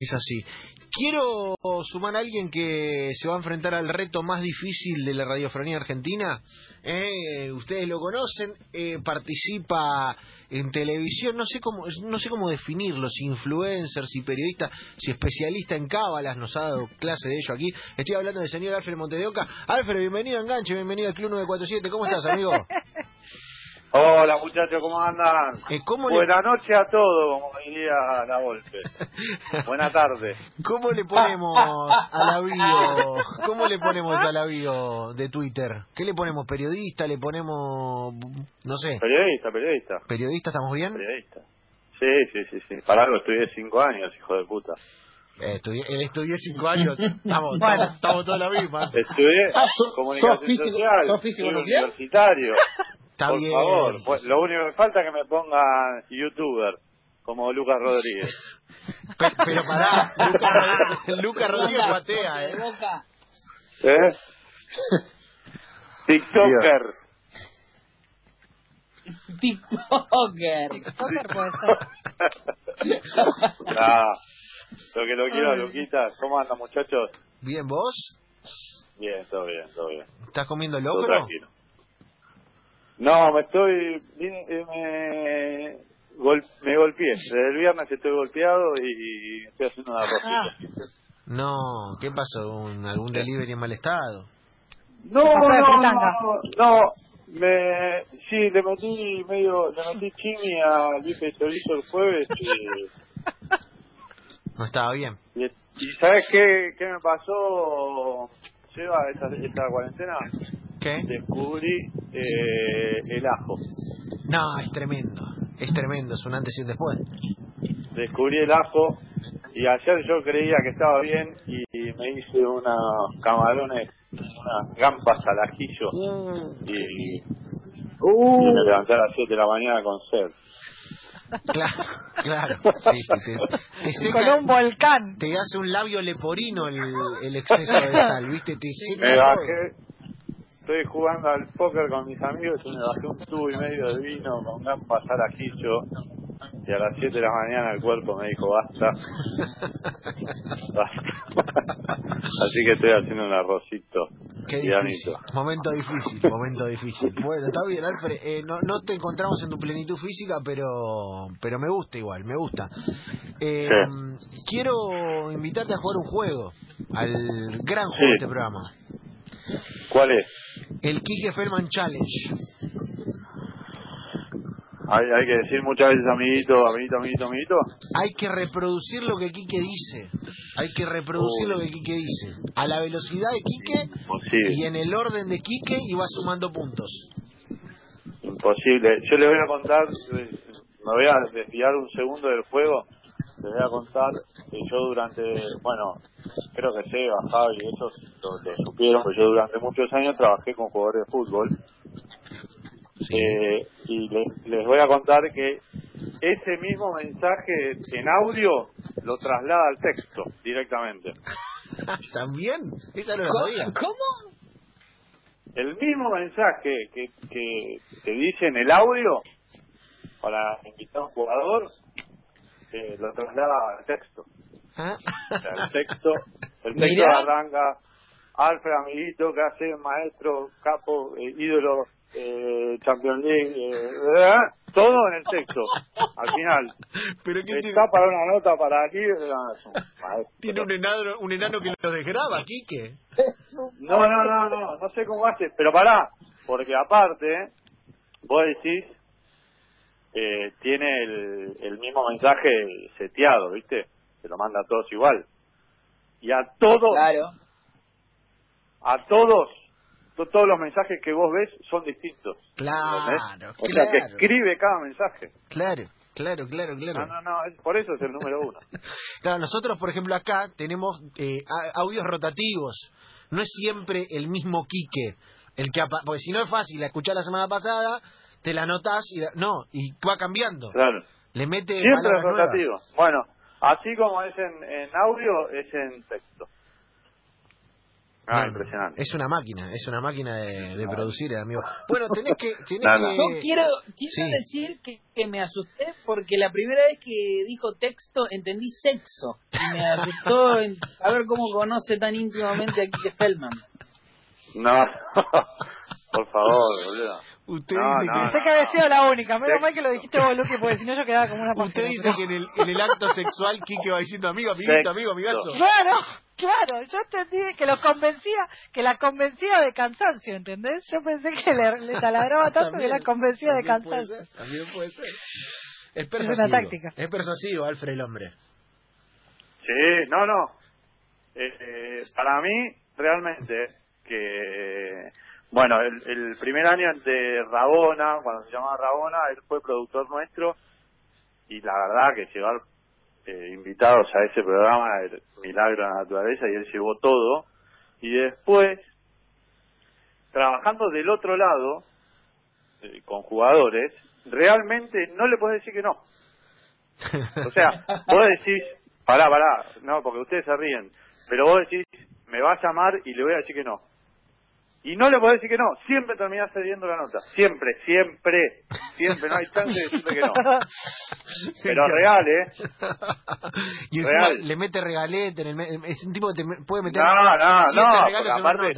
Es así. Quiero sumar a alguien que se va a enfrentar al reto más difícil de la radiofonía argentina. Eh, ustedes lo conocen, eh, participa en televisión, no sé cómo, no sé cómo definirlo, si influencer, si periodista, si especialista en cábalas, nos ha dado clase de ello aquí. Estoy hablando del señor Alfred Montedeoca. Alfred, bienvenido a Enganche, bienvenido al Club 947. ¿Cómo estás, amigo? Hola muchachos, ¿cómo andan? Eh, ¿cómo le- Buenas noches a todos, como diría la Volpe. Buena tarde. ¿Cómo le ponemos a la bio? ¿Cómo le ponemos a la bio de Twitter? ¿Qué le ponemos? ¿Periodista? ¿Le ponemos, no sé, Periodista, periodista, periodista? ¿Estamos bien? periodista. Sí, sí, sí, sí. Para algo estudié cinco años, hijo de puta. Eh, estudié, él estudié cinco años. Estamos, Bueno. estamos, estamos todos la misma. Estudié Ah, ¿sos- comunicación sos físico- social, sos físico soy nuclear? universitario. Está Por bien. favor, pues, lo único que falta es que me pongan youtuber, como Lucas Rodríguez. Pe- pero pará, Lucas Rodríguez, patea, ¿eh? Boca. ¿Eh? TikToker. TikToker. TikToker puede ser. Lo que lo quiero. Luquita. ¿Cómo andan, muchachos? Bien, ¿vos? Bien, todo bien, todo bien. ¿Estás comiendo Todo locro? tranquilo. No, me estoy. vine- eh, Me, gol- me golpeé. Desde el viernes estoy golpeado y estoy haciendo una rosita. No, ¿qué pasó? ¿Un- ¿Algún delivery en mal estado? No, no, no, no. Me, sí, le metí medio, le metí chimi al bife de chorizo el jueves y, No estaba bien. y, y ¿sabes qué, qué me pasó, Seba, esta, esta cuarentena? ¿Qué? Descubrí eh, el ajo. No, es tremendo. Es tremendo, es un antes y un después. descubrí el ajo y ayer yo creía que estaba bien y me hice unos camarones, unas gambas al ajillo y, y me levanté a las 7 de la mañana con sed. Claro, claro. Sí, sí, seca- Con un volcán. te hace un labio leporino el, el exceso de sal, ¿viste? Te seca Me bajé, estoy jugando al póker con mis amigos y me bajé un tubo y medio de vino con gambas al ajillo y a las 7 de la mañana el cuerpo me dijo basta. Basta. Así que estoy haciendo un arrocito Qué difícil. Momento difícil, momento difícil. Bueno, está bien, Alfred. Eh, no, no te encontramos en tu plenitud física, pero pero me gusta igual, me gusta. Eh, Quiero invitarte a jugar un juego, al gran juego Sí. de este programa. ¿Cuál es? El Kike Feldman Challenge. Hay, hay que decir muchas veces amiguito, amiguito, amiguito, amiguito. Hay que reproducir lo que Quique dice. Hay que reproducir lo que Quique dice. A la velocidad de Quique y en el orden de Quique y va sumando puntos. imposible. Yo le voy a contar, me voy a desviar un segundo del juego. Les voy a contar que yo durante, bueno, creo que sé, Javi y eso lo, lo supieron, pero yo durante muchos años trabajé con jugadores de fútbol. Eh, y le- les voy a contar que ese mismo mensaje en audio lo traslada al texto directamente. ¿También? Esa no ¿Cómo? sabía. ¿Cómo? el mismo mensaje que, que, que dice en el audio para invitar a un jugador eh, lo traslada al texto. ¿Ah? O sea, el texto, el texto arranca Alfred, amiguito, que hace maestro, capo, eh, ídolo, eh, Champions League, eh, ¿verdad? todo en el texto. Al final, Pero ¿qué tiene? está para una nota para aquí, eh. Tiene un enano, un enano que lo desgraba, Quique. No, no, no, no, no sé cómo hace, pero pará, porque aparte, vos decís, eh, tiene el, el mismo mensaje seteado, ¿viste? Se lo manda a todos igual. Y a todos, Claro. a todos, to- todos los mensajes que vos ves son distintos. Claro, ¿entendés? O sea, que claro. escribe cada mensaje. Claro, claro, claro, No, claro. no, no, es- por eso es el número uno. Claro, nosotros, por ejemplo, acá tenemos eh, audios rotativos. No es siempre el mismo Quique. El que porque si no es fácil, la escuchar la semana pasada, te la notas y no, y va cambiando. Claro. Le mete Siempre es nuevas. rotativo. Bueno, así como es en, en audio, es en texto. Ah, No, impresionante. Es una máquina, es una máquina de, de producir, amigo. Bueno, tenés que... Tenés No, no. que... Yo quiero, quiero Sí. decir que, que me asusté porque la primera vez que dijo texto entendí sexo. Y me asustó en saber cómo conoce tan íntimamente a Kike Feldman. No, por favor, boludo. Usted No, dice no, que... Pensé que había sido la única. Menos mal que lo dijiste vos, Luqui, porque si no yo quedaba como una Usted página. dice que en el, en el acto sexual Quique va diciendo amigo, amiguito, Sexo. amigo, amigazo. Claro, claro, yo entendí que los convencía, que la convencía de cansancio, ¿entendés? Yo pensé que le, le taladraba tanto que la convencía de puede cansancio. ser, También puede ser. Es una persuasivo. táctica. Es persuasivo, Alfred el hombre. Sí, no, no. Eh, eh, para mí, realmente, que. Bueno, el, el primer año de Rabona, cuando se llamaba Rabona, él fue productor nuestro y la verdad que llevar eh, invitados a ese programa el milagro de la naturaleza y él llevó todo. Y después, trabajando del otro lado, eh, con jugadores, realmente no le puedes decir que no. O sea, vos decís, pará, pará, no, porque ustedes se ríen, pero vos decís, me va a llamar y le voy a decir que no. Y no le podés decir que no, siempre terminás cediendo la nota, siempre, siempre, siempre, no hay chance de decirle que no. Pero real, ¿eh? y encima Real. le mete regalete en el me- es un tipo que te puede meter No, no, no, aparte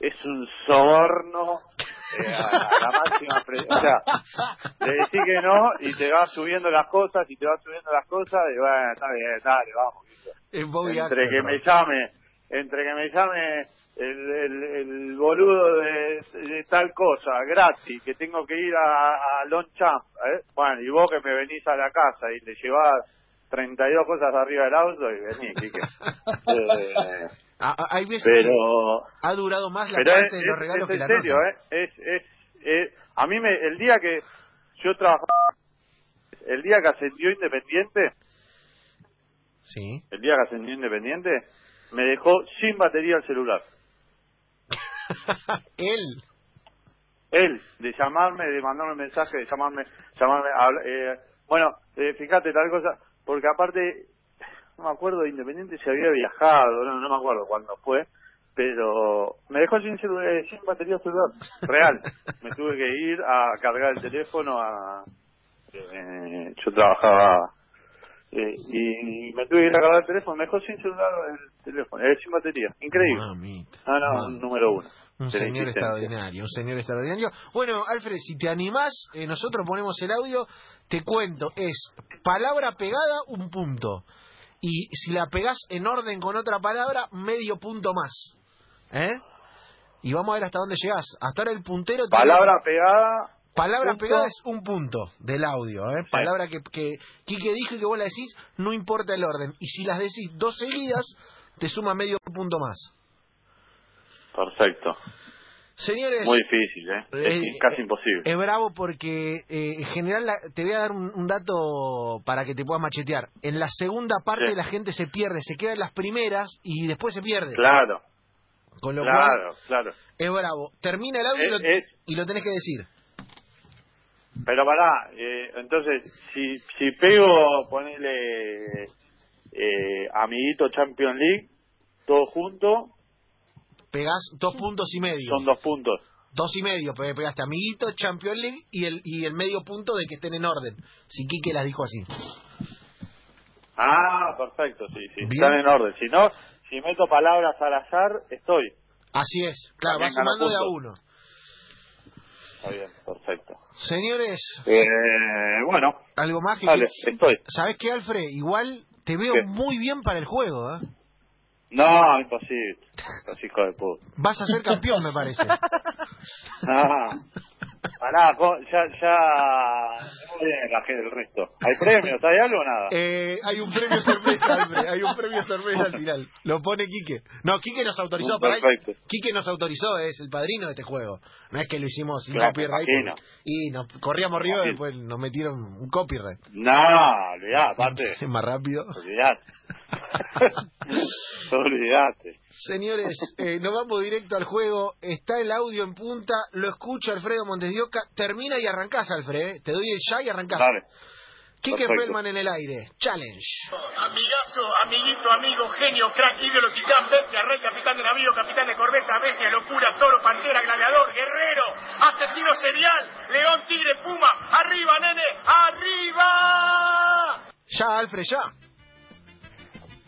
es un soborno eh, a, la máxima O sea, le decís que no y te vas subiendo las cosas y te vas subiendo las cosas y bueno, está bien, dale, vamos. Entre que me llame, entre que me llame el, el, el boludo de, de tal cosa, gratis, que tengo que ir a, a Longchamp, ¿eh? bueno, y vos que me venís a la casa y le llevás 32 cosas arriba del auto y vení, Quique. Eh, Ah, ah, hay veces pero que ha durado más la pero parte es, de los es- regalos es que en la serio, nota. ¿eh? Es, es, es- a mí me, el día que yo trabajaba, el día que ascendió Independiente, Sí. el día que ascendió Independiente, me dejó sin batería el celular. Él. Él, de llamarme, de mandarme mensaje, de llamarme, llamarme, eh, bueno, eh, fíjate tal cosa, porque aparte, no me acuerdo de Independiente si había viajado, no, no me acuerdo cuándo fue, pero me dejó sin, eh, sin batería celular, real. me tuve que ir a cargar el teléfono, a, eh, yo trabajaba eh, y me tuve que ir a cargar el teléfono, me dejó sin celular el teléfono, eh, sin batería, increíble. Mamita. No, no, Mamita. un número uno. Un señor existencia. extraordinario, un señor extraordinario. Bueno, Alfred, si te animás, eh, nosotros ponemos el audio, te cuento, es palabra pegada, un punto. Y si la pegás en orden con otra palabra, medio punto más. ¿Eh? Y vamos a ver hasta dónde llegás. Hasta ahora el puntero... tiene- Palabra pegada, Palabra punto. pegada es un punto del audio, ¿eh? Palabra que, que Quique dijo y que vos la decís, no importa el orden. Y si las decís dos seguidas, te suma medio punto más. perfecto. Señores, Muy difícil, ¿eh? Es Eh, casi eh, imposible. es bravo porque eh, en general la- te voy a dar un, un dato para que te puedas machetear. En la segunda parte Sí. la gente se pierde, se queda en las primeras y después se pierde. Claro, Con lo cual claro, claro. es bravo. Termina el audio y, lo, es- y lo tenés que decir. Pero pará, eh, entonces, si, si pego, ponele eh, amiguito Champion League, todo junto, Pegás dos puntos y medio. son dos puntos. Dos y medio, pe- pegaste amiguito, Champions League y el, y el medio punto de que estén en orden. Si Quique las dijo así. Ah, perfecto, sí, sí, Bien. están en orden. Si no, si meto palabras al azar, estoy. Así es, claro, También vas sumando de a uno. Está bien, perfecto. Señores, Eh, bueno, algo más que... dale, estoy. ¿Sabes qué, Alfred? Igual te veo ¿Qué? muy bien para el juego, ¿eh? No, imposible. Hijos de puta. Vas a ser campeón, me parece. Ah, pará, ya, ya, la del resto. ¿Hay premios? ¿Hay algo o nada? Eh, hay un premio sorpresa, Alfred. Hay un premio sorpresa al final. Lo pone Quique. No, Quique nos autorizó. Para. Quique nos autorizó, es el padrino de este juego. No es que lo hicimos sin Claro, copyright. imagino. Y nos corríamos río y después nos metieron un copyright. No, olvidá, aparte, Es más rápido. olvidate. olvidate. Señores, eh, nos vamos directo al juego. Está el audio en punta. Lo escucha Alfredo Montes de Oca. Termina y arrancás, Alfred. ¿eh? Te doy el ya y arrancás. Dale, Quique Perfecto. Feldman en el aire. Challenge. Amigazo, amiguito, amigo, genio, crack, ídolo, titán, bestia, rey, capitán de navío, capitán de corbeta, bestia, locura, toro, pantera, gladiador, guerrero, asesino serial, león, tigre, puma, arriba, nene, arriba. Ya, Alfred, ya.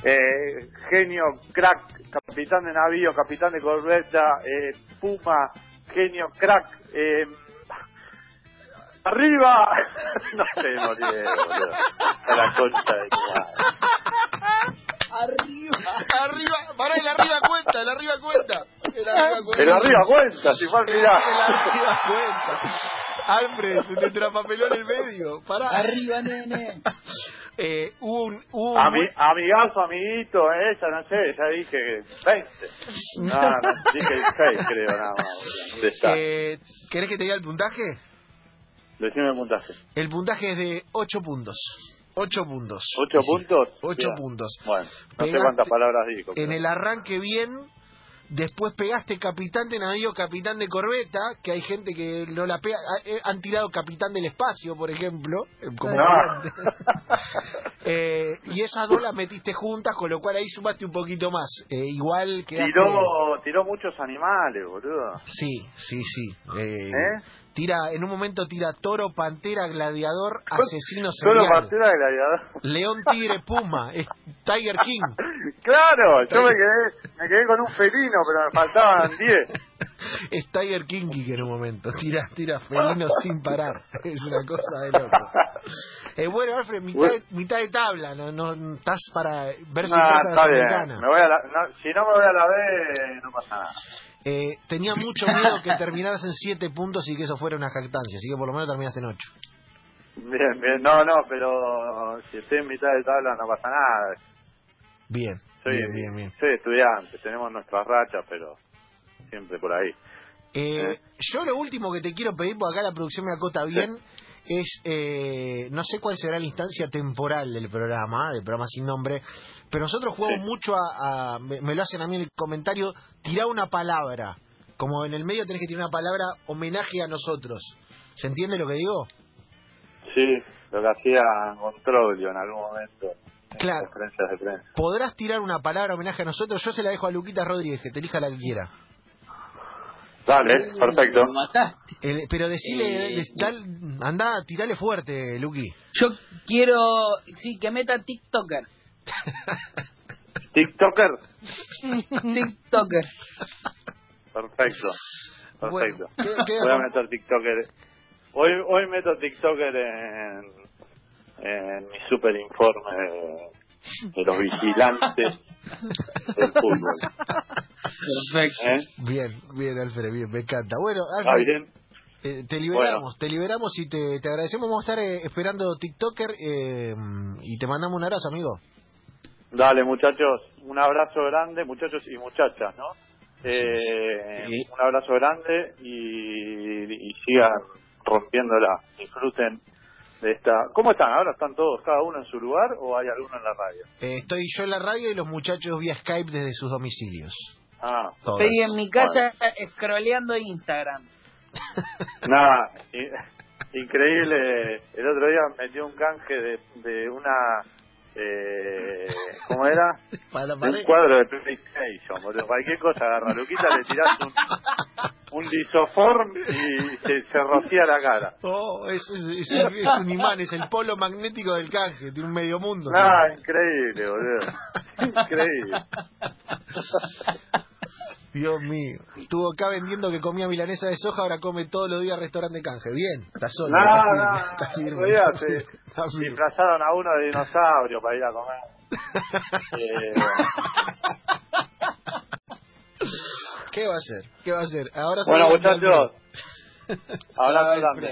Eh, genio, crack, capitán de navío, capitán de corbeta, eh, puma, genio, crack, eh, arriba, no sé, no boludo. A la concha de madre. Arriba. Arriba, pará, el arriba cuenta, el arriba cuenta. El arriba cuenta. Pero arriba cuenta, si fue al El, final. el arriba cuenta. Alfred, se te trapapeló en el medio. Pará. Arriba, nene. Eh, un, un- Ami, amigazo, amiguito, eh, ya no sé, ya dije 20. No, no, dije 6 creo, nada más. eh, ¿Querés que te diga el puntaje? Decime el puntaje. El puntaje es de 8 puntos. 8 puntos. ¿Ocho Sí, puntos? ocho Bien. puntos. Bueno, no sé Pegaste cuántas palabras digo. En pero- el arranque bien, después pegaste capitán de navío, capitán de corbeta, que hay gente que no la pega. ah, eh, Han tirado capitán del espacio, por ejemplo. eh, Como No. Eh, y esas dos las metiste juntas, con lo cual ahí sumaste un poquito más. Eh, igual que. tiró, tiró muchos animales, boludo. Sí, sí, sí. Eh. Tira, en un momento tira toro, pantera, gladiador, asesino serial. partida de gladiador. León, tigre, puma, es Tiger King. Claro, yo me quedé, me quedé con un felino, pero me faltaban 10. Es Tiger King que en un momento tira, tira felino sin parar. Es una cosa de loco. Eh, bueno, Alfred, mitad, de, mitad de tabla, no, no estás para ver si No, pasa la. Me voy a la, no, si no me voy a la B, no pasa nada. Eh, tenía mucho miedo que terminaras en 7 puntos y que eso fuera una jactancia, así que por lo menos terminaste en 8. Bien, bien. No, no, pero si estoy en mitad de tabla no pasa nada. Bien, Soy, bien, bien, bien. soy estudiante, tenemos nuestras rachas, pero siempre por ahí. Eh, Eh. Yo lo último que te quiero pedir, porque acá la producción me acota bien, es, eh, no sé cuál será la instancia temporal del programa, del programa sin nombre, pero nosotros jugamos Sí. mucho a, a- me, me lo hacen a mí en el comentario, tirar una palabra, como en el medio tenés que tirar una palabra homenaje a nosotros. ¿Se entiende lo que digo? Sí, lo que hacía Controlio en algún momento. Claro. Conferencias de prensa. ¿Podrás tirar una palabra homenaje a nosotros? Yo se la dejo a Luquita Rodríguez, que te elija la que quiera. Dale, perfecto. El- pero decile, Eh, dal- andá, tirale fuerte, Luqui. Yo quiero, sí, que meta TikToker. TikToker, TikToker. perfecto. Perfecto. Bueno, ¿qué- qué- Voy a meter TikToker. Hoy, hoy meto TikToker en, en mi super informe de, de los vigilantes del fútbol. Perfecto. ¿Eh? Bien, bien, Alfred, bien, me encanta. Bueno, ¿Está Alfred, bien? eh, te liberamos, te liberamos y te, te agradecemos. Vamos a estar eh, esperando TikToker eh, y te mandamos un abrazo, amigo. Dale, muchachos, un abrazo grande, muchachos y muchachas, ¿no? Eh, Sí. Un abrazo grande y, y sigan rompiéndola. Disfruten de esta. ¿Cómo están? ¿Ahora están todos, cada uno en su lugar o hay alguno en la radio? Eh, estoy yo en la radio y los muchachos vía Skype desde sus domicilios. Ah, Todos. Estoy en mi casa scrolleando Instagram. nada, increíble. El otro día metió un canje de, de una. Eh, ¿Cómo era? Para De un cuadro de PlayStation, boludo. Cualquier cosa agarra. Luquita le tirás un, un lisoform y se, se rocía la cara. Oh, es, es, es un, es un imán, es el polo magnético del canje, tiene un medio mundo. Ah, increíble, boludo. Increíble. Dios mío. Estuvo acá vendiendo que comía milanesa de soja, ahora come todos los días restaurante canje. Bien, está solo. No, está no, firme, está no, firme, no, ya está se firme, está firme. disfrazaron a uno de dinosaurio para ir a comer. Eh, ¿Qué va a hacer? ¿Qué va a hacer? Ahora bueno, muchachos, Alfred. grande.